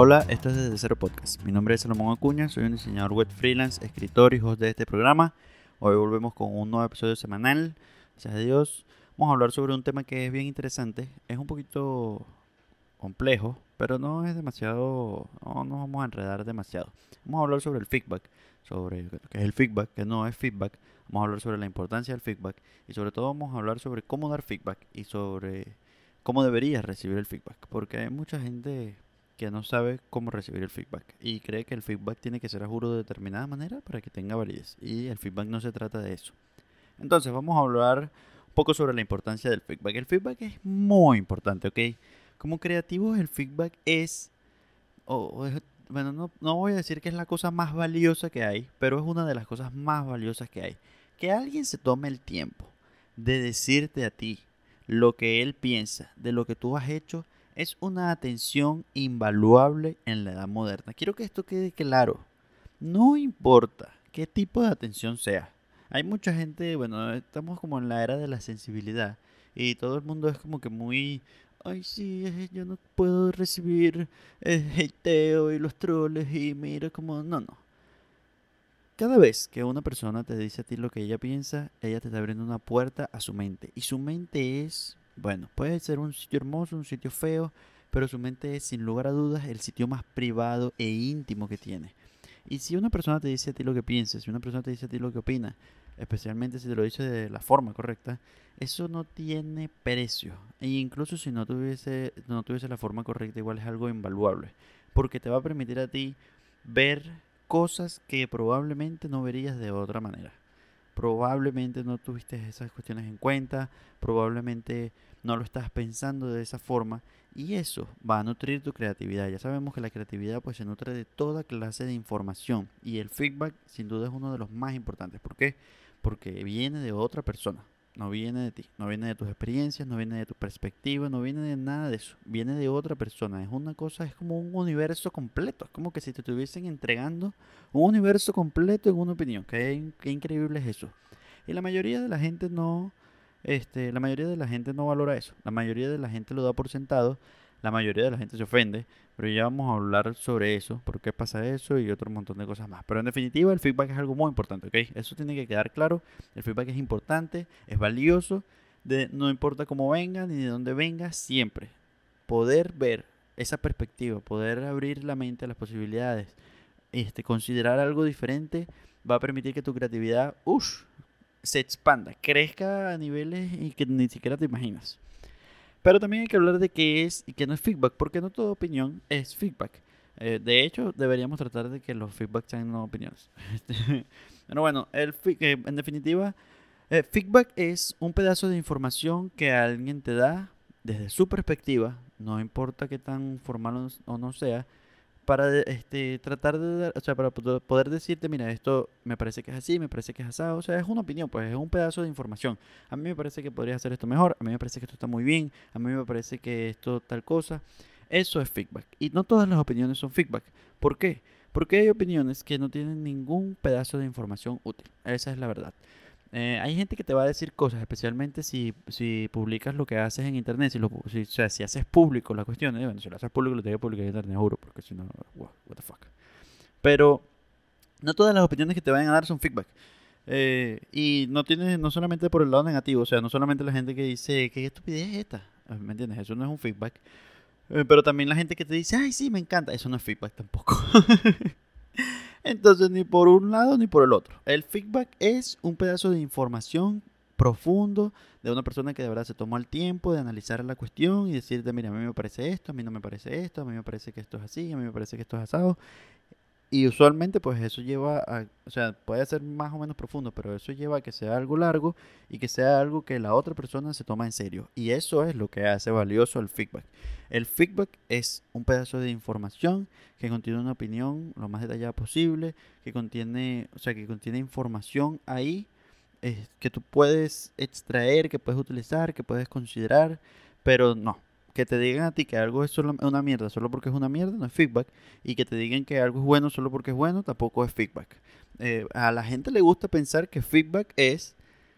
Hola, esto es Desde Cero Podcast. Mi nombre es Salomón Acuña, soy un diseñador web freelance, escritor y host de este programa. Hoy volvemos con un nuevo episodio semanal. Gracias a Dios. Vamos a hablar sobre un tema que es bien interesante. Es un poquito complejo, pero no es demasiado. No nos vamos a enredar demasiado. Vamos a hablar sobre el feedback, sobre qué es el feedback, qué no es feedback. Vamos a hablar sobre la importancia del feedback y sobre todo vamos a hablar sobre cómo dar feedback y sobre cómo deberías recibir el feedback. Porque hay mucha gente que no sabe cómo recibir el feedback y cree que el feedback tiene que ser a juro de determinada manera para que tenga validez. Y el feedback no se trata de eso. Entonces vamos a hablar un poco sobre la importancia del feedback. El feedback es muy importante, ¿ok? Como creativos el feedback es, bueno, no, no voy a decir que es la cosa más valiosa que hay, pero es una de las cosas más valiosas que hay. Que alguien se tome el tiempo de decirte a ti lo que él piensa de lo que tú has hecho es una atención invaluable en la edad moderna. Quiero que esto quede claro. No importa qué tipo de atención sea. Hay mucha gente, bueno, estamos como en la era de la sensibilidad y todo el mundo es como que muy, ay sí, yo no puedo recibir el hateo y los troles y mira como, no, no. Cada vez que una persona te dice a ti lo que ella piensa, ella te está abriendo una puerta a su mente. Y su mente es bueno, puede ser un sitio hermoso, un sitio feo, pero su mente es sin lugar a dudas el sitio más privado e íntimo que tiene. Y si una persona te dice a ti lo que piensas, si una persona te dice a ti lo que opina, especialmente si te lo dice de la forma correcta, eso no tiene precio. E incluso si no tuviese, no tuviese la forma correcta, igual es algo invaluable. Porque te va a permitir a ti ver cosas que probablemente no verías de otra manera. Probablemente no tuviste esas cuestiones en cuenta, probablemente no lo estás pensando de esa forma y eso va a nutrir tu creatividad. Ya sabemos que la creatividad pues se nutre de toda clase de información y el feedback sin duda es uno de los más importantes. ¿Por qué? Porque viene de otra persona, no viene de ti, no viene de tus experiencias, no viene de tu perspectiva, no viene de nada de eso, viene de otra persona. Es una cosa, es como un universo completo, es como que si te estuviesen entregando un universo completo en una opinión. Qué, qué increíble es eso. Y la mayoría de la gente no este, la mayoría de la gente no valora eso. La mayoría de la gente lo da por sentado. La mayoría de la gente se ofende. Pero ya vamos a hablar sobre eso, por qué pasa eso y otro montón de cosas más. Pero en definitiva, el feedback es algo muy importante, ¿ok? Eso tiene que quedar claro. El feedback es importante, es valioso. De, no importa cómo venga ni de dónde venga, siempre. Poder ver esa perspectiva, poder abrir la mente a las posibilidades, este, considerar algo diferente, va a permitir que tu creatividad, uff, se expanda, crezca a niveles y que ni siquiera te imaginas. Pero también hay que hablar de qué es y qué no es feedback, porque no toda opinión es feedback. Eh, de hecho, deberíamos tratar de que los feedbacks sean no opiniones. Pero bueno, eh, en definitiva, eh, feedback es un pedazo de información que alguien te da desde su perspectiva, no importa qué tan formal o no sea, para este, tratar de, o sea, para poder decirte, mira, esto me parece que es así, me parece que es asado, o sea, es una opinión, pues es un pedazo de información. A mí me parece que podrías hacer esto mejor, a mí me parece que esto está muy bien, a mí me parece que esto tal cosa. Eso es feedback. Y no todas las opiniones son feedback. ¿Por qué? Porque hay opiniones que no tienen ningún pedazo de información útil. Esa es la verdad. Eh, hay gente que te va a decir cosas, especialmente si, si publicas lo que haces en internet, si, lo, si, o sea, si haces público la cuestión, eh, bueno, si lo haces público lo tienes que publicar en internet, juro, porque si no, what, the fuck. Pero no todas las opiniones que te vayan a dar son feedback. Eh, y no tienes, no solamente por el lado negativo, o sea, no solamente la gente que dice, ¿qué estupidez es esta? ¿Me entiendes? Eso no es un feedback. pero también la gente que te dice, ay, sí, me encanta, eso no es feedback tampoco. Entonces, ni por un lado ni por el otro. El feedback es un pedazo de información profundo de una persona que de verdad se tomó el tiempo de analizar la cuestión y decirte, mira, a mí me parece esto, a mí no me parece esto, a mí me parece que esto es así, a mí me parece que esto es asado. Y usualmente pues eso lleva a, o sea, puede ser más o menos profundo, pero eso lleva a que sea algo largo y que sea algo que la otra persona se toma en serio. Y eso es lo que hace valioso el feedback. El feedback es un pedazo de información que contiene una opinión lo más detallada posible, que contiene, o sea, que contiene información ahí eh, que tú puedes extraer, que puedes utilizar, que puedes considerar, pero no, que te digan a ti que algo es solo una mierda solo porque es una mierda no es feedback. Y que te digan que algo es bueno solo porque es bueno tampoco es feedback. Eh, a la gente le gusta pensar que feedback es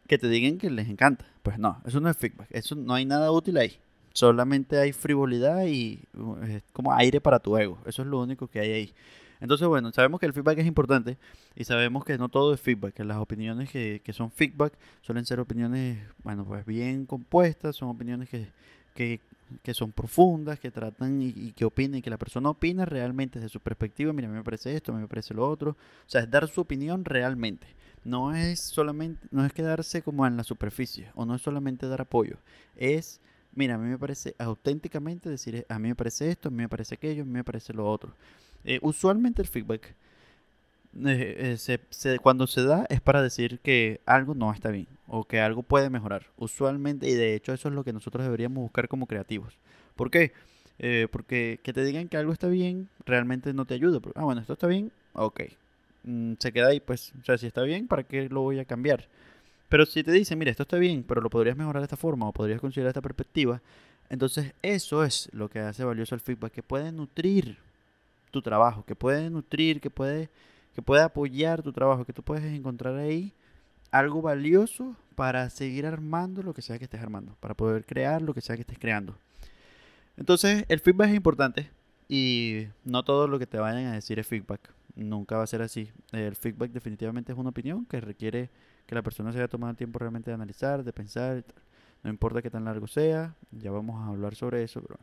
que te digan que les encanta. Pues no, eso no es feedback. Eso no hay nada útil ahí. Solamente hay frivolidad y uh, es como aire para tu ego. Eso es lo único que hay ahí. Entonces, bueno, sabemos que el feedback es importante y sabemos que no todo es feedback, que las opiniones que, que son feedback suelen ser opiniones, bueno, pues bien compuestas, son opiniones que, que, que son profundas, que tratan y, que opinen, que la persona opina realmente desde su perspectiva, mira, a mí me parece esto, a mí me parece lo otro, o sea, es dar su opinión realmente. No es solamente, no es quedarse como en la superficie, o no es solamente dar apoyo, es mira, a mí me parece auténticamente decir, a mí me parece esto, a mí me parece aquello, a mí me parece lo otro. Eh, usualmente el feedback, eh, eh, cuando se da, es para decir que algo no está bien o que algo puede mejorar. Usualmente, y de hecho eso es lo que nosotros deberíamos buscar como creativos. ¿Por qué? porque que te digan que algo está bien realmente no te ayuda. ah, bueno, esto está bien, ok. Mm, se queda ahí, pues, o sea, si está bien, ¿para qué lo voy a cambiar? Pero si te dicen, mira, esto está bien, pero lo podrías mejorar de esta forma o podrías considerar esta perspectiva, entonces eso es lo que hace valioso el feedback, que puede nutrir tu trabajo, que puede nutrir, que puede, que puede apoyar tu trabajo, que tú puedes encontrar ahí algo valioso para seguir armando lo que sea que estés armando, para poder crear lo que sea que estés creando. Entonces, el feedback es importante y no todo lo que te vayan a decir es feedback. Nunca va a ser así. El feedback definitivamente es una opinión que requiere que la persona se haya tomado tiempo realmente de analizar, de pensar. No importa qué tan largo sea, ya vamos a hablar sobre eso. Pero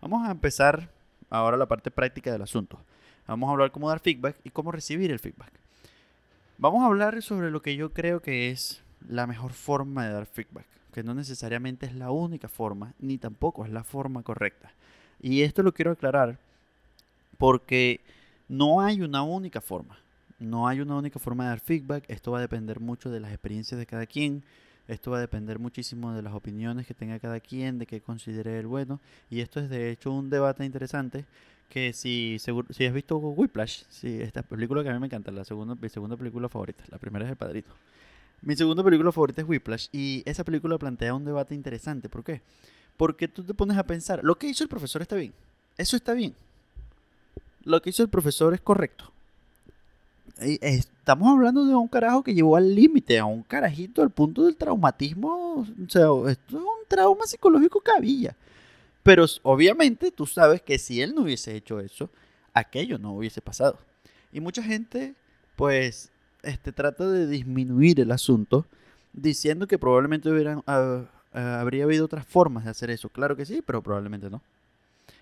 vamos a empezar ahora la parte práctica del asunto. Vamos a hablar cómo dar feedback y cómo recibir el feedback. Vamos a hablar sobre lo que yo creo que es la mejor forma de dar feedback, que no necesariamente es la única forma, ni tampoco es la forma correcta. Y esto lo quiero aclarar porque no hay una única forma. No hay una única forma de dar feedback. Esto va a depender mucho de las experiencias de cada quien. Esto va a depender muchísimo de las opiniones que tenga cada quien, de qué considere el bueno. Y esto es de hecho un debate interesante que si, si has visto Whiplash, si esta película que a mí me encanta, la segunda, mi segunda película favorita, la primera es El Padrino. Mi segunda película favorita es Whiplash y esa película plantea un debate interesante. ¿Por qué? Porque tú te pones a pensar, lo que hizo el profesor está bien, eso está bien. Lo que hizo el profesor es correcto. Estamos hablando de un carajo que llevó al límite, a un carajito al punto del traumatismo. O sea, esto es un trauma psicológico cabilla. Pero obviamente tú sabes que si él no hubiese hecho eso, aquello no hubiese pasado. Y mucha gente, pues, este, trata de disminuir el asunto diciendo que probablemente hubieran, habría habido otras formas de hacer eso. Claro que sí, pero probablemente no.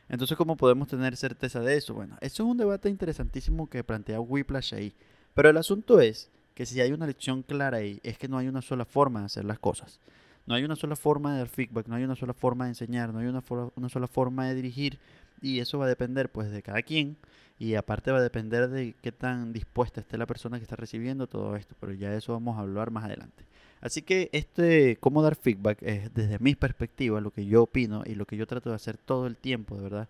Entonces, ¿cómo podemos tener certeza de eso? Bueno, eso es un debate interesantísimo que plantea Whiplash ahí. Pero el asunto es que si hay una lección clara ahí, es que no hay una sola forma de hacer las cosas. No hay una sola forma de dar feedback, no hay una sola forma de enseñar, no hay una, una sola forma de dirigir. Y eso va a depender pues de cada quien. Y aparte va a depender de qué tan dispuesta esté la persona que está recibiendo todo esto. Pero ya de eso vamos a hablar más adelante. Así que este, cómo dar feedback es desde mi perspectiva, lo que yo opino y lo que yo trato de hacer todo el tiempo, de verdad,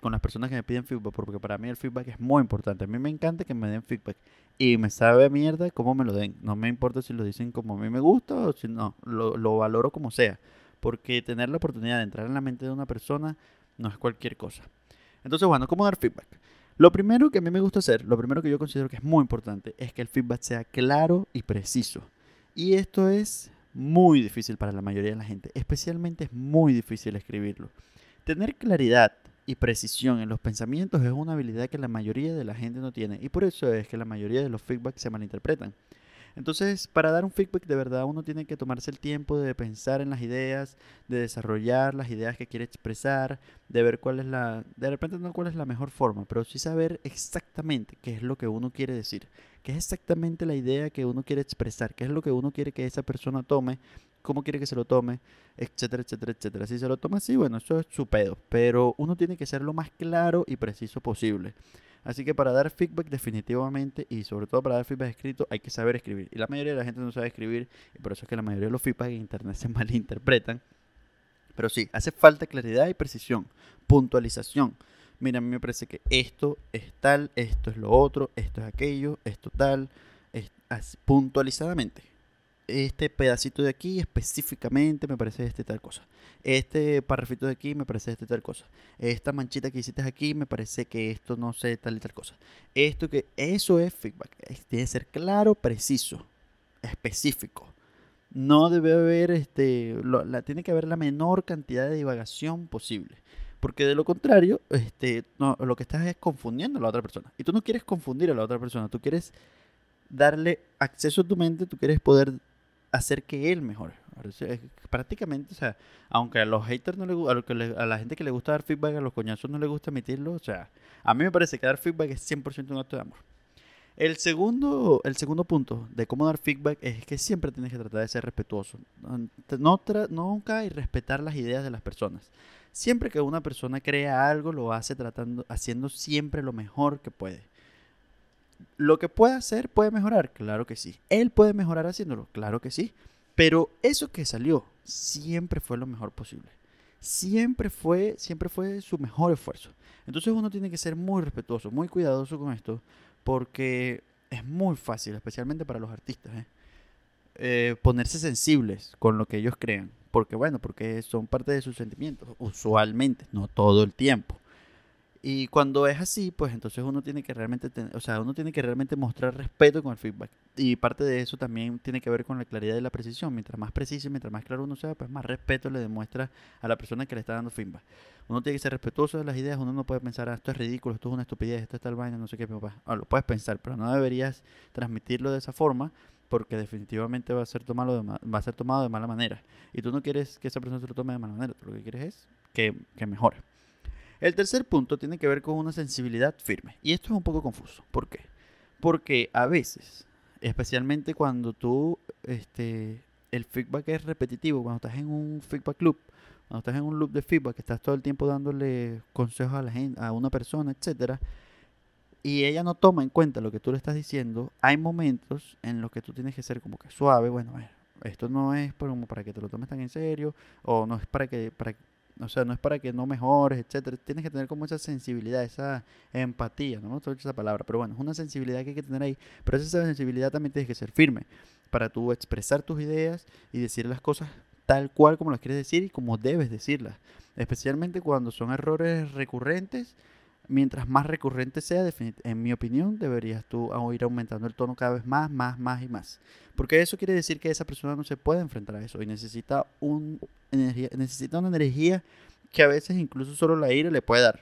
con las personas que me piden feedback, porque para mí el feedback es muy importante. A mí me encanta que me den feedback y me sabe mierda cómo me lo den. No me importa si lo dicen como a mí me gusta o si no, lo, lo valoro como sea, porque tener la oportunidad de entrar en la mente de una persona no es cualquier cosa. Entonces, bueno, ¿cómo dar feedback? Lo primero que a mí me gusta hacer, lo primero que yo considero que es muy importante, es que el feedback sea claro y preciso. Y esto es muy difícil para la mayoría de la gente, especialmente es muy difícil escribirlo. Tener claridad y precisión en los pensamientos es una habilidad que la mayoría de la gente no tiene y por eso es que la mayoría de los feedbacks se malinterpretan. Entonces, para dar un feedback de verdad, uno tiene que tomarse el tiempo de pensar en las ideas, de desarrollar las ideas que quiere expresar, de ver cuál es la, de repente no cuál es la mejor forma, pero sí saber exactamente qué es lo que uno quiere decir, qué es exactamente la idea que uno quiere expresar, qué es lo que uno quiere que esa persona tome, cómo quiere que se lo tome, etcétera, etcétera, etcétera. Si se lo toma así, bueno, eso es su pedo, pero uno tiene que ser lo más claro y preciso posible. Así que para dar feedback definitivamente y sobre todo para dar feedback escrito hay que saber escribir. Y la mayoría de la gente no sabe escribir y por eso es que la mayoría de los feedback en internet se malinterpretan. Pero sí, hace falta claridad y precisión, puntualización. Mira, a mí me parece que esto es tal, esto es lo otro, esto es aquello, esto tal, es puntualizadamente este pedacito de aquí específicamente me parece este tal cosa. Este parrafito de aquí me parece este tal cosa. Esta manchita que hiciste aquí me parece que esto no sé tal y tal cosa. Esto que eso es feedback. Tiene que ser claro, preciso, específico. no debe haber, este, la, tiene que haber la menor cantidad de divagación posible. Porque de lo contrario, este, lo que estás es confundiendo a la otra persona. Y tú no quieres confundir a la otra persona, tú quieres darle acceso a tu mente, tú quieres poder hacer que él mejore. Prácticamente, o sea, aunque a los haters no le a, la gente que le gusta dar feedback, a los coñazos no le gusta emitirlo, o sea, a mí me parece que dar feedback es 100% un acto de amor. El segundo, el segundo punto de cómo dar feedback es que siempre tienes que tratar de ser respetuoso. No nunca y respetar las ideas de las personas. Siempre que una persona crea algo, lo hace tratando, haciendo siempre lo mejor que puede. Lo que puede hacer puede mejorar, claro que sí. Él puede mejorar haciéndolo, claro que sí. Pero eso que salió siempre fue lo mejor posible. Siempre fue, siempre fue su mejor esfuerzo. Entonces uno tiene que ser muy respetuoso, muy cuidadoso con esto, porque es muy fácil, especialmente para los artistas, ¿eh? Eh, ponerse sensibles con lo que ellos crean. Porque bueno, porque son parte de sus sentimientos, usualmente, no todo el tiempo. Y cuando es así, pues entonces uno tiene que realmente, o sea, uno tiene que realmente mostrar respeto con el feedback. Y parte de eso también tiene que ver con la claridad y la precisión. Mientras más preciso y mientras más claro uno sea, pues más respeto le demuestra a la persona que le está dando feedback. Uno tiene que ser respetuoso de las ideas, uno no puede pensar, ah, esto es ridículo, esto es una estupidez, esto está el vaina, no sé qué, papá. Ah, lo puedes pensar, pero no deberías transmitirlo de esa forma porque definitivamente va a ser tomado de, va a ser tomado de mala manera. Y tú no quieres que esa persona se lo tome de mala manera, tú lo que quieres es que, que mejore. El tercer punto tiene que ver con una sensibilidad firme. Y esto es un poco confuso. ¿Por qué? Porque a veces, especialmente cuando tú, este, el feedback es repetitivo, cuando estás en un feedback loop, cuando estás en un loop de feedback, que estás todo el tiempo dándole consejos a la gente, a una persona, etcétera, y ella no toma en cuenta lo que tú le estás diciendo, hay momentos en los que tú tienes que ser como que suave, bueno, esto no es como para que te lo tomes tan en serio, o no es para que, para, o sea, no es para que no mejores, etcétera. Tienes que tener como esa sensibilidad, esa empatía, no me gusta esa palabra, pero bueno, es una sensibilidad que hay que tener ahí. Pero esa sensibilidad también tienes que ser firme para tú expresar tus ideas y decir las cosas tal cual como las quieres decir y como debes decirlas. Especialmente cuando son errores recurrentes. Mientras más recurrente sea, en mi opinión, deberías tú ir aumentando el tono cada vez más, más, más y más. Porque eso quiere decir que esa persona no se puede enfrentar a eso y necesita un, energía, necesita una energía que a veces incluso solo la ira le puede dar.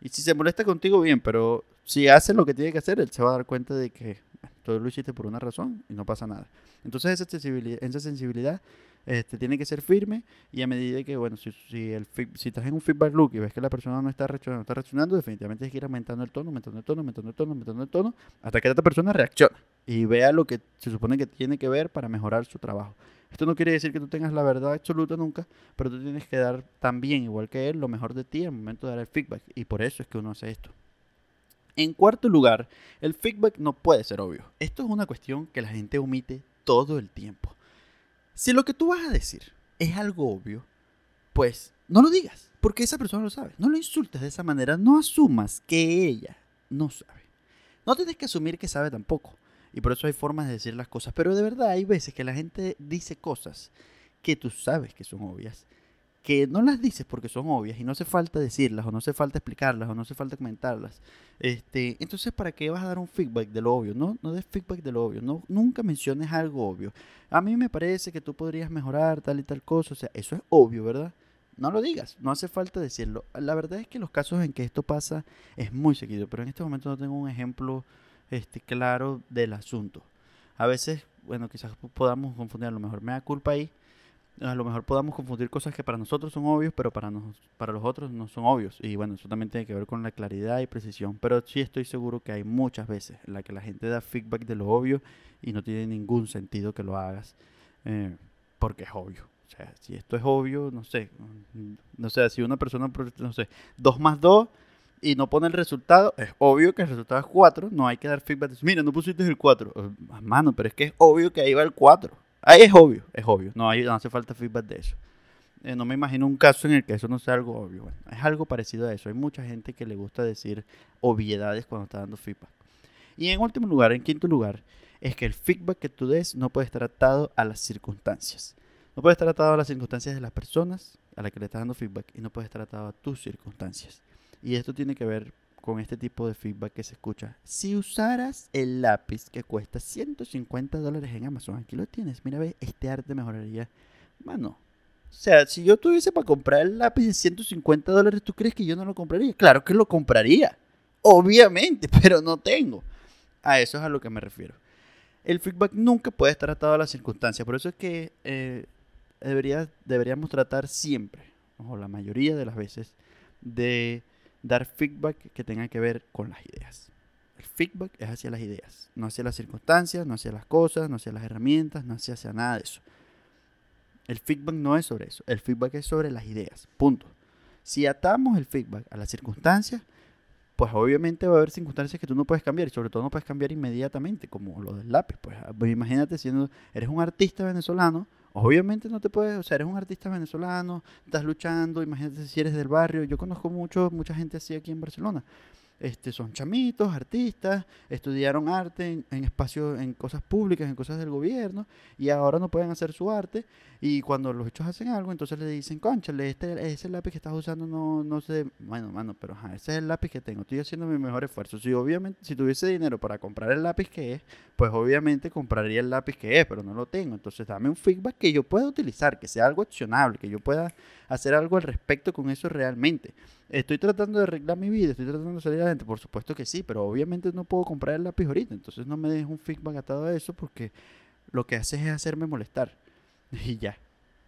Y si se molesta contigo, bien, pero si hace lo que tiene que hacer, él se va a dar cuenta de que todo lo hiciste por una razón y no pasa nada. Entonces esa sensibilidad, esa sensibilidad este, tiene que ser firme y a medida que, bueno, si, si, el, si estás en un feedback loop y ves que la persona no está reaccionando, está reaccionando, definitivamente tienes que ir aumentando el tono, aumentando el tono, aumentando el tono, aumentando el tono, hasta que otra persona reaccione y vea lo que se supone que tiene que ver para mejorar su trabajo. Esto no quiere decir que tú tengas la verdad absoluta nunca, pero tú tienes que dar también, igual que él, lo mejor de ti al momento de dar el feedback. Y por eso es que uno hace esto. En cuarto lugar, el feedback no puede ser obvio. Esto es una cuestión que la gente omite todo el tiempo. Si lo que tú vas a decir es algo obvio, pues no lo digas, porque esa persona lo sabe. No lo insultes de esa manera, no asumas que ella no sabe. No tienes que asumir que sabe tampoco. Y por eso hay formas de decir las cosas. Pero de verdad hay veces que la gente dice cosas que tú sabes que son obvias, que no las dices porque son obvias y no hace falta decirlas o no hace falta explicarlas o no hace falta comentarlas. Este, entonces, ¿para qué vas a dar un feedback de lo obvio? No, no des feedback de lo obvio. No, nunca menciones algo obvio. A mí me parece que tú podrías mejorar tal y tal cosa. O sea, eso es obvio, ¿verdad? No lo digas, no hace falta decirlo. La verdad es que los casos en que esto pasa es muy seguido, pero en este momento no tengo un ejemplo este, claro del asunto. A veces, bueno, quizás podamos confundir, a lo mejor me da culpa ahí, a lo mejor podamos confundir cosas que para nosotros son obvios, pero para, nos, para los otros no son obvios. Y bueno, eso también tiene que ver con la claridad y precisión. Pero sí estoy seguro que hay muchas veces en las que la gente da feedback de lo obvio y no tiene ningún sentido que lo hagas eh, porque es obvio. O sea, si esto es obvio, no sé, no sé, si una persona, no sé, 2 más 2 y no pone el resultado, es obvio que el resultado es 4, no hay que dar feedback. Mira, no pusiste el 4. Eh, mano, pero es que es obvio que ahí va el 4. Ahí es obvio, es obvio. No, hay, hace falta feedback de eso. Eh, no me imagino un caso en el que eso no sea algo obvio. Es algo parecido a eso. Hay mucha gente que le gusta decir obviedades cuando está dando feedback. Y en último lugar, en quinto lugar, es que el feedback que tú des no puede estar atado a las circunstancias. No puede estar atado a las circunstancias de las personas a las que le estás dando feedback y no puede estar atado a tus circunstancias. Y esto tiene que ver con este tipo de feedback que se escucha. Si usaras el lápiz que cuesta 150 dólares en Amazon, aquí lo tienes, mira, ve, este arte mejoraría. Mano, o sea, si yo tuviese para comprar el lápiz de 150 dólares, ¿tú crees que yo no lo compraría? Claro que lo compraría, obviamente, pero no tengo. A eso es a lo que me refiero. El feedback nunca puede estar atado a las circunstancias, por eso es que eh, debería, deberíamos tratar siempre, o la mayoría de las veces, de dar feedback que tenga que ver con las ideas. El feedback es hacia las ideas, no hacia las circunstancias, no hacia las cosas, no hacia las herramientas, no hacia, nada de eso. El feedback no es sobre eso, el feedback es sobre las ideas, punto. Si atamos el feedback a las circunstancias, pues obviamente va a haber circunstancias que tú no puedes cambiar y sobre todo no puedes cambiar inmediatamente, como lo del lápiz. Pues, pues imagínate siendo, eres un artista venezolano, Obviamente no te puedes, o sea, eres un artista venezolano, estás luchando, imagínate si eres del barrio. Yo conozco mucho, mucha gente así aquí en Barcelona este, son chamitos, artistas, estudiaron arte en, espacios, en cosas públicas, en cosas del gobierno, y ahora no pueden hacer su arte, y cuando los hechos hacen algo, entonces le dicen, conchale, este, ese lápiz que estás usando no, no sé, bueno, mano, pero ese es el lápiz que tengo, estoy haciendo mi mejor esfuerzo. Si obviamente, si tuviese dinero para comprar el lápiz que es, pues obviamente compraría el lápiz que es, pero no lo tengo, entonces dame un feedback que yo pueda utilizar, que sea algo accionable, que yo pueda hacer algo al respecto con eso realmente. Estoy tratando de arreglar mi vida, estoy tratando de salir adelante, por supuesto que sí, pero obviamente no puedo comprar el lápiz ahorita, entonces no me dejes un feedback atado a eso porque lo que haces es hacerme molestar y ya.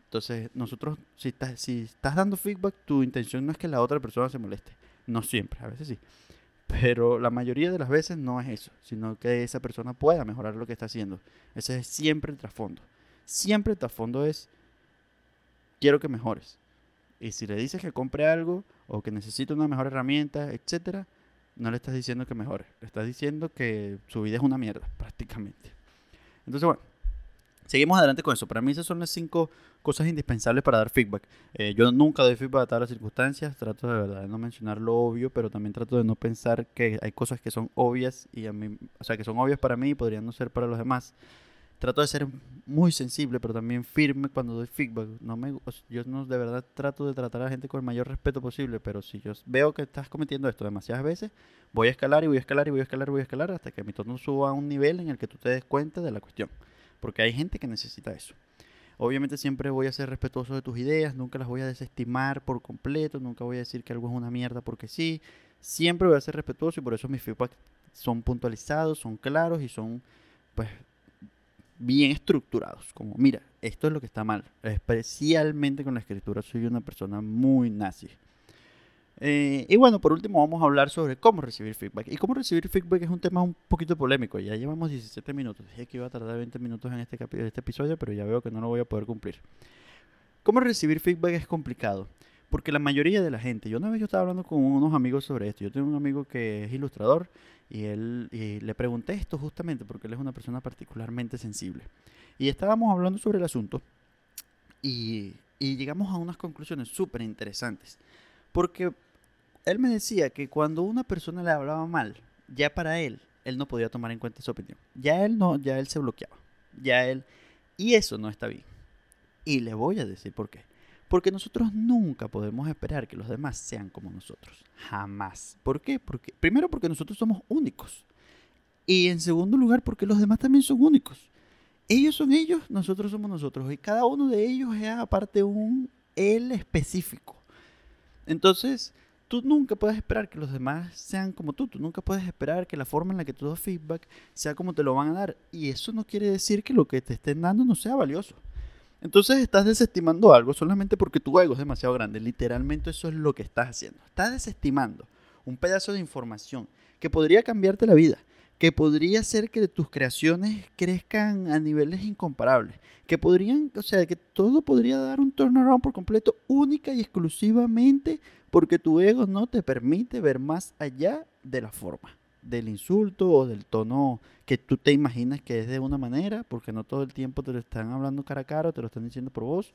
Entonces, nosotros, si estás, si estás dando feedback, tu intención no es que la otra persona se moleste, no siempre, a veces sí, pero la mayoría de las veces no es eso, sino que esa persona pueda mejorar lo que está haciendo. Ese es siempre el trasfondo. Siempre el trasfondo es, quiero que mejores. Y si le dices que compre algo o que necesita una mejor herramienta, etcétera, no le estás diciendo que mejore, le estás diciendo que su vida es una mierda, prácticamente. Entonces, bueno, seguimos adelante con eso. Para mí esas son las cinco cosas indispensables para dar feedback. Eh, yo nunca doy feedback a todas las circunstancias, trato de verdad de no mencionar lo obvio, pero también trato de no pensar que hay cosas que son obvias y a mí, o sea, que son obvias para mí y podrían no ser para los demás trato de ser muy sensible, pero también firme cuando doy feedback. No me, yo no, de verdad trato de tratar a la gente con el mayor respeto posible, pero si yo veo que estás cometiendo esto demasiadas veces, voy a escalar y voy a escalar y voy a escalar y voy a escalar hasta que mi tono suba a un nivel en el que tú te des cuenta de la cuestión. Porque hay gente que necesita eso. Obviamente siempre voy a ser respetuoso de tus ideas, nunca las voy a desestimar por completo, nunca voy a decir que algo es una mierda porque sí. Siempre voy a ser respetuoso y por eso mis feedback son puntualizados, son claros y son pues bien estructurados. Como, mira, esto es lo que está mal. Especialmente con la escritura, soy una persona muy nazi. Eh, y bueno, por último vamos a hablar sobre cómo recibir feedback. Y cómo recibir feedback es un tema un poquito polémico. Ya llevamos 17 minutos. Dije que iba a tardar 20 minutos en este, este episodio, pero ya veo que no lo voy a poder cumplir. Cómo recibir feedback es complicado. Porque la mayoría de la gente, yo una vez yo estaba hablando con unos amigos sobre esto. Yo tengo un amigo que es ilustrador y él le pregunté esto justamente porque él es una persona particularmente sensible. Y estábamos hablando sobre el asunto y, y llegamos a unas conclusiones súper interesantes. Porque él me decía que cuando una persona le hablaba mal, ya para él, él no podía tomar en cuenta su opinión. Ya él no, ya él se bloqueaba. Ya él. Y eso no está bien. Y le voy a decir por qué. Porque nosotros nunca podemos esperar que los demás sean como nosotros. Jamás. ¿Por qué? Porque, primero porque nosotros somos únicos. Y en segundo lugar porque los demás también son únicos. Ellos son ellos, nosotros somos nosotros. Y cada uno de ellos es aparte un él específico. Entonces, tú nunca puedes esperar que los demás sean como tú. Tú nunca puedes esperar que la forma en la que tú das feedback sea como te lo van a dar. Y eso no quiere decir que lo que te estén dando no sea valioso. Entonces estás desestimando algo solamente porque tu ego es demasiado grande. Literalmente eso es lo que estás haciendo. Estás desestimando un pedazo de información que podría cambiarte la vida, que podría hacer que tus creaciones crezcan a niveles incomparables, que podrían, o sea, que todo podría dar un turnaround por completo única y exclusivamente porque tu ego no te permite ver más allá de la forma del insulto o del tono que tú te imaginas que es de una manera, porque no todo el tiempo te lo están hablando cara a cara, te lo están diciendo por voz.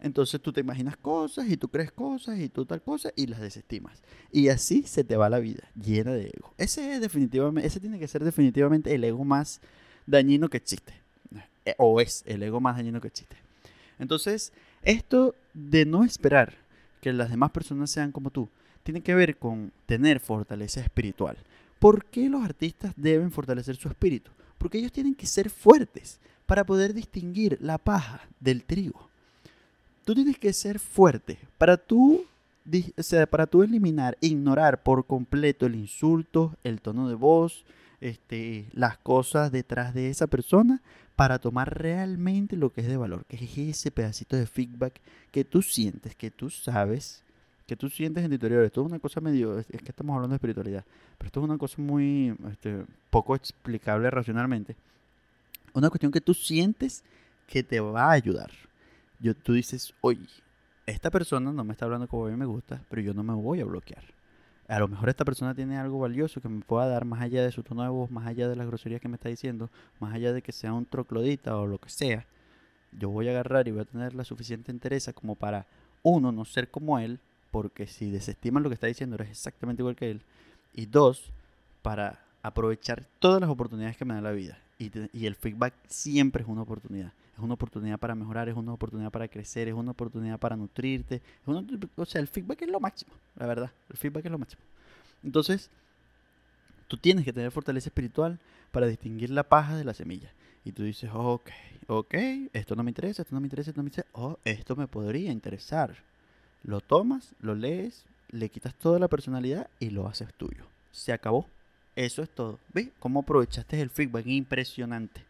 Entonces tú te imaginas cosas y tú crees cosas y tú tal cosa y las desestimas. Y así se te va la vida, llena de ego. Ese, es definitivamente, ese tiene que ser definitivamente el ego más dañino que existe. Eh, o es el ego más dañino que existe. Entonces, esto de no esperar que las demás personas sean como tú, tiene que ver con tener fortaleza espiritual. ¿Por qué los artistas deben fortalecer su espíritu? Porque ellos tienen que ser fuertes para poder distinguir la paja del trigo. Tú tienes que ser fuerte para tú, para tú eliminar, ignorar por completo el insulto, el tono de voz, este, las cosas detrás de esa persona para tomar realmente lo que es de valor, que es ese pedacito de feedback que tú sientes, que tú sabes, que tú sientes en tu interior. Esto es una cosa medio, es que estamos hablando de espiritualidad, pero esto es una cosa muy este, poco explicable racionalmente. Una cuestión que tú sientes que te va a ayudar. Yo, tú dices, oye, esta persona no me está hablando como a mí me gusta, pero yo no me voy a bloquear a lo mejor esta persona tiene algo valioso que me pueda dar más allá de su tono de voz, más allá de las groserías que me está diciendo, más allá de que sea un troclodita o lo que sea. Yo voy a agarrar y voy a tener la suficiente interés como para, uno, no ser como él, porque si desestiman lo que está diciendo eres exactamente igual que él. Y dos, para aprovechar todas las oportunidades que me da la vida. Y, y el feedback siempre es una oportunidad es una oportunidad para mejorar, es una oportunidad para crecer, es una oportunidad para nutrirte. o sea, el feedback es lo máximo, la verdad. El feedback es lo máximo. Entonces, tú tienes que tener fortaleza espiritual para distinguir la paja de la semilla. Y tú dices, ok, ok, esto no me interesa, esto no me interesa, esto no me interesa, oh, esto me podría interesar. Lo tomas, lo lees, le quitas toda la personalidad y lo haces tuyo. Se acabó. Eso es todo. ¿Ves cómo aprovechaste el feedback? Impresionante.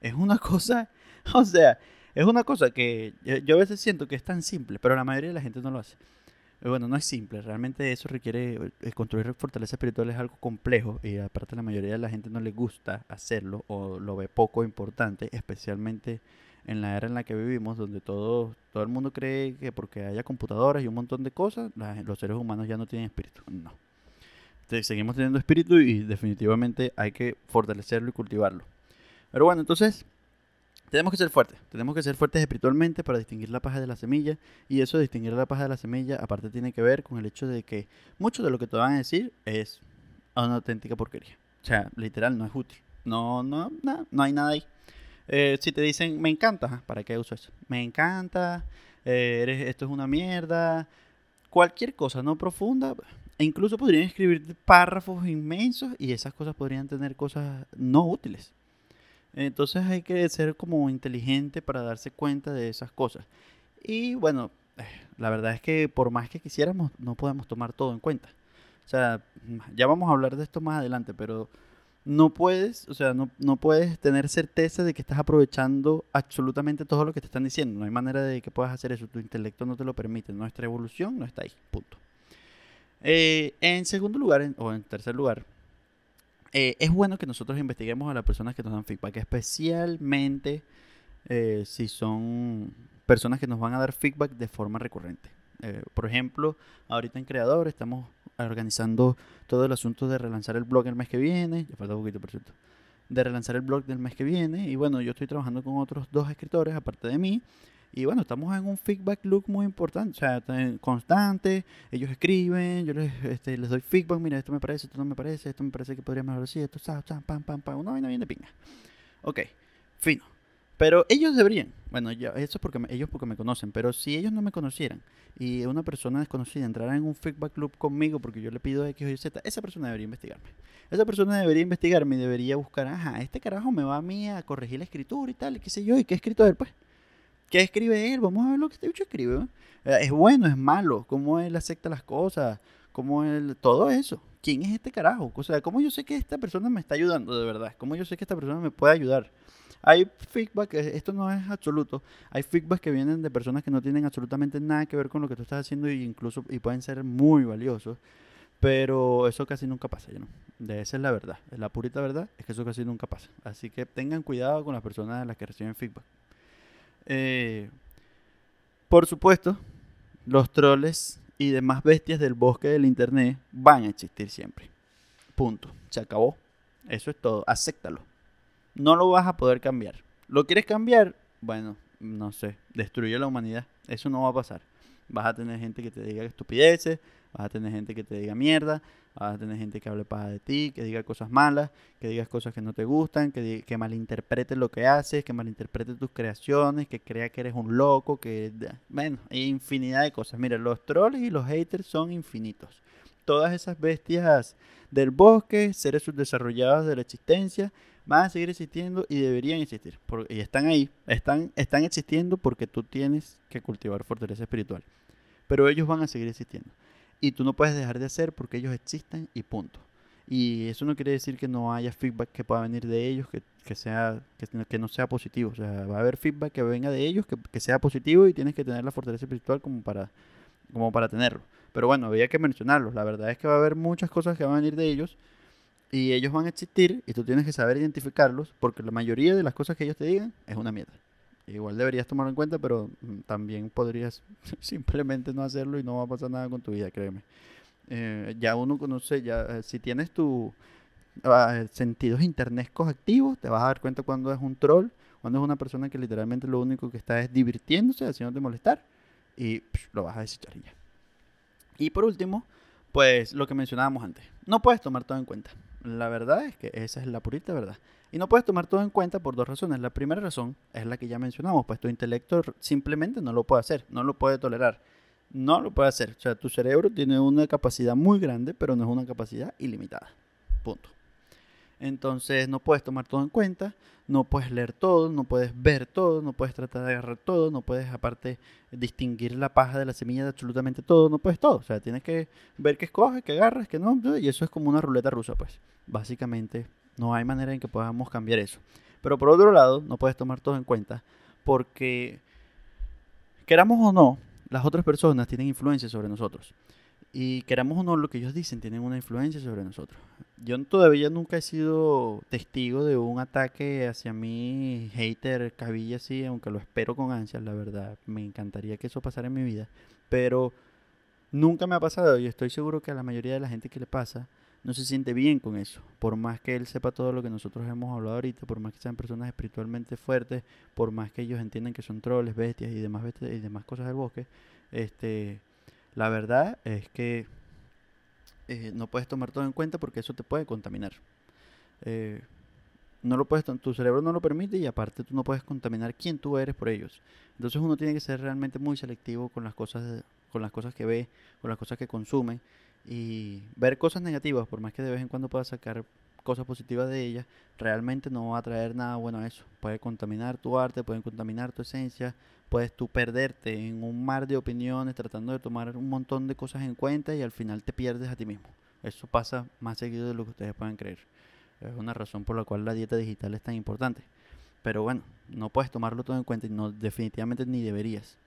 Es una cosa O sea, es una cosa que yo a veces siento que es tan simple, pero la mayoría de la gente no lo hace. Bueno, no es simple, realmente eso requiere, eh, construir fortaleza espiritual es algo complejo y aparte la mayoría de la gente no le gusta hacerlo o lo ve poco importante, especialmente en la era en la que vivimos, donde todo, todo el mundo cree que porque haya computadoras y un montón de cosas, los seres humanos ya no tienen espíritu. No. seguimos teniendo espíritu y definitivamente hay que fortalecerlo y cultivarlo. Pero bueno, entonces tenemos que ser fuertes, tenemos que ser fuertes espiritualmente para distinguir la paja de la semilla. Y eso de distinguir la paja de la semilla, aparte tiene que ver con el hecho de que mucho de lo que te van a decir es una auténtica porquería. O sea, literal, no es útil. No, no, no, no hay nada ahí. Eh, si te dicen, me encanta, ¿para qué uso eso? Me encanta, eh, eres, esto es una mierda. Cualquier cosa no profunda, e incluso podrían escribir párrafos inmensos y esas cosas podrían tener cosas no útiles. Entonces hay que ser como inteligente para darse cuenta de esas cosas. Y bueno, eh, la verdad es que por más que quisiéramos, no podemos tomar todo en cuenta. O sea, ya vamos a hablar de esto más adelante, pero no puedes, o sea, no, no puedes tener certeza de que estás aprovechando absolutamente todo lo que te están diciendo. No hay manera de que puedas hacer eso. Tu intelecto no te lo permite. Nuestra evolución no está ahí. Punto. Eh, en segundo lugar, o en tercer lugar, eh, es bueno que nosotros investiguemos a las personas que nos dan feedback, especialmente eh, si son personas que nos van a dar feedback de forma recurrente. Eh, por ejemplo, ahorita en Creador estamos organizando todo el asunto de relanzar el blog el mes que viene, ya falta un poquito por cierto, de relanzar el blog del mes que viene. Y bueno, yo estoy trabajando con otros dos escritores aparte de mí. Y bueno, estamos en un feedback loop muy importante, o sea, constante. Ellos escriben, yo les, este, les doy feedback, mira, esto me parece, esto no me parece, esto me parece que podría mejorar así, esto, pam, pam, pam, una vaina bien de pinga. Ok, fino. Pero ellos deberían, bueno, eso es porque ellos porque me conocen, pero si ellos no me conocieran y una persona desconocida entrara en un feedback loop conmigo porque yo le pido X o Y Z, esa persona debería investigarme. Esa persona debería investigarme y debería buscar, ajá, este carajo me va a mí a corregir la escritura y tal, y qué sé yo, y qué escritor, pues. ¿Qué escribe él? Vamos a ver lo que este bicho escribe. Eh, es bueno, es malo, cómo él acepta las cosas, cómo él... Todo eso. ¿Quién es este carajo? O sea, ¿cómo yo sé que esta persona me está ayudando de verdad? ¿Cómo yo sé que esta persona me puede ayudar? Hay feedback, eh, esto no es absoluto, hay feedback que vienen de personas que no tienen absolutamente nada que ver con lo que tú estás haciendo e incluso y pueden ser muy valiosos, pero eso casi nunca pasa, ¿no? De esa es la verdad, la purita verdad es que eso casi nunca pasa. Así que tengan cuidado con las personas de las que reciben feedback. Eh, por supuesto, los troles y demás bestias del bosque del internet van a existir siempre. Punto. Se acabó. Eso es todo. Acéptalo. No lo vas a poder cambiar. ¿Lo quieres cambiar? Bueno, no sé. Destruye la humanidad. Eso no va a pasar. Vas a tener gente que te diga estupideces, vas a tener gente que te diga mierda, vas a tener gente que hable paja de ti, que diga cosas malas, que digas cosas que no te gustan, que, que malinterprete lo que haces, que malinterprete tus creaciones, que crea que eres un loco, que... Bueno, infinidad de cosas. Mira, los trolls y los haters son infinitos. Todas esas bestias del bosque, seres subdesarrollados de la existencia, van a seguir existiendo y deberían existir. y están ahí, están, están existiendo porque tú tienes que cultivar fortaleza espiritual. Pero ellos van a seguir existiendo. Y tú no puedes dejar de hacer porque ellos existen y punto. Y eso no quiere decir que no haya feedback que pueda venir de ellos, que, que sea, que, no sea positivo. O sea, va a haber feedback que venga de ellos, que, que, sea positivo y tienes que tener la fortaleza espiritual como para, como para tenerlo. Pero bueno, había que mencionarlos. La verdad es que va a haber muchas cosas que van a venir de ellos y ellos van a existir y tú tienes que saber identificarlos porque la mayoría de las cosas que ellos te digan es una mierda. Igual deberías tomarlo en cuenta, pero mm, también podrías simplemente no hacerlo y no va a pasar nada con tu vida, créeme. Eh, ya uno conoce, ya eh, si tienes tus ah, sentidos internescos activos, te vas a dar cuenta cuando es un troll, cuando es una persona que literalmente lo único que está es divirtiéndose, haciéndote molestar, y lo vas a desechar ya. Y por último, pues lo que mencionábamos antes, no puedes tomar todo en cuenta. La verdad es que esa es la purita verdad. Y no puedes tomar todo en cuenta por dos razones. La primera razón es la que ya mencionamos, pues tu intelecto simplemente no lo puede hacer, no lo puede tolerar. No lo puede hacer. O sea, tu cerebro tiene una capacidad muy grande, pero no es una capacidad ilimitada. Punto. Entonces no puedes tomar todo en cuenta, no puedes leer todo, no puedes ver todo, no puedes tratar de agarrar todo, no puedes aparte distinguir la paja de la semilla de absolutamente todo, no puedes todo. O sea, tienes que ver qué escoges, qué agarras, qué no, y eso es como una ruleta rusa, pues. Básicamente no hay manera en que podamos cambiar eso. Pero por otro lado, no puedes tomar todo en cuenta porque, queramos o no, las otras personas tienen influencia sobre nosotros. Y queramos o no, lo que ellos dicen tienen una influencia sobre nosotros. Yo todavía nunca he sido testigo de un ataque hacia mí, hater, cabilla así, aunque lo espero con ansias, la verdad. Me encantaría que eso pasara en mi vida. Pero nunca me ha pasado y estoy seguro que a la mayoría de la gente que le pasa no se siente bien con eso. Por más que él sepa todo lo que nosotros hemos hablado ahorita, por más que sean personas espiritualmente fuertes, por más que ellos entiendan que son troles, bestias y demás, bestias y demás cosas del bosque, este la verdad es que eh, no puedes tomar todo en cuenta porque eso te puede contaminar. Eh, no lo puedes, tu cerebro no lo permite y aparte tú no puedes contaminar quién tú eres por ellos. Entonces uno tiene que ser realmente muy selectivo con las cosas, con las cosas que ve, con las cosas que consume y ver cosas negativas, por más que de vez en cuando puedas sacar cosas positivas de ellas, realmente no va a traer nada bueno a eso. Puede contaminar tu arte, puede contaminar tu esencia, puedes tú perderte en un mar de opiniones tratando de tomar un montón de cosas en cuenta y al final te pierdes a ti mismo. Eso pasa más seguido de lo que ustedes pueden creer. Es una razón por la cual la dieta digital es tan importante. Pero bueno, no puedes tomarlo todo en cuenta y no definitivamente ni deberías.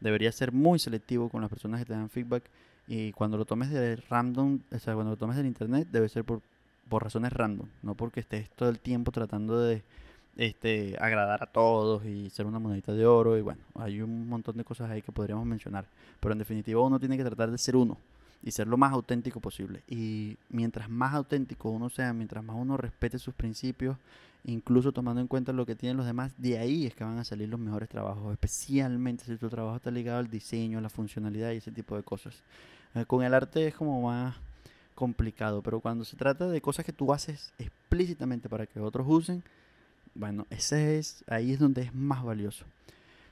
Deberías ser muy selectivo con las personas que te dan feedback y cuando lo tomes de random, o sea, cuando lo tomes del internet debe ser por, por razones random, no porque estés todo el tiempo tratando de este, agradar a todos y ser una monedita de oro. Y bueno, hay un montón de cosas ahí que podríamos mencionar. Pero en definitiva uno tiene que tratar de ser uno y ser lo más auténtico posible. Y mientras más auténtico uno sea, mientras más uno respete sus principios, incluso tomando en cuenta lo que tienen los demás, de ahí es que van a salir los mejores trabajos, especialmente si tu trabajo está ligado al diseño, a la funcionalidad y ese tipo de cosas. Eh, con el arte es como más complicado, pero cuando se trata de cosas que tú haces explícitamente para que otros usen, bueno, ese es, ahí es donde es más valioso.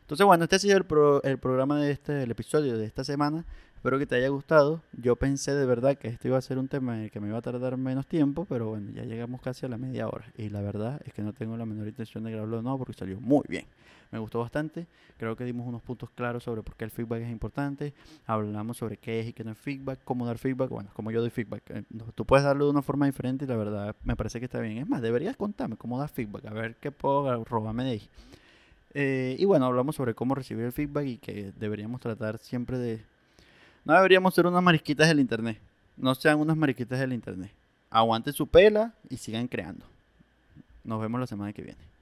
Entonces, bueno, este ha sido el, el programa de este, el episodio de esta semana. Espero que te haya gustado. Yo pensé de verdad que esto iba a ser un tema que me iba a tardar menos tiempo, pero bueno, ya llegamos casi a la media hora. Y la verdad es que no tengo la menor intención de grabarlo de nuevo porque salió muy bien. Me gustó bastante. Creo que dimos unos puntos claros sobre por qué el feedback es importante. Hablamos sobre qué es y qué no es feedback, cómo dar feedback. Bueno, como yo doy feedback. Eh, tú puedes darlo de una forma diferente y la verdad me parece que está bien. Es más, deberías contarme cómo dar feedback, a ver qué puedo robarme de ahí. Eh, y bueno, hablamos sobre cómo recibir el feedback y que deberíamos tratar siempre de no deberíamos ser unas mariquitas del internet. No sean unas mariquitas del internet. Aguanten su pela y sigan creando. Nos vemos la semana que viene.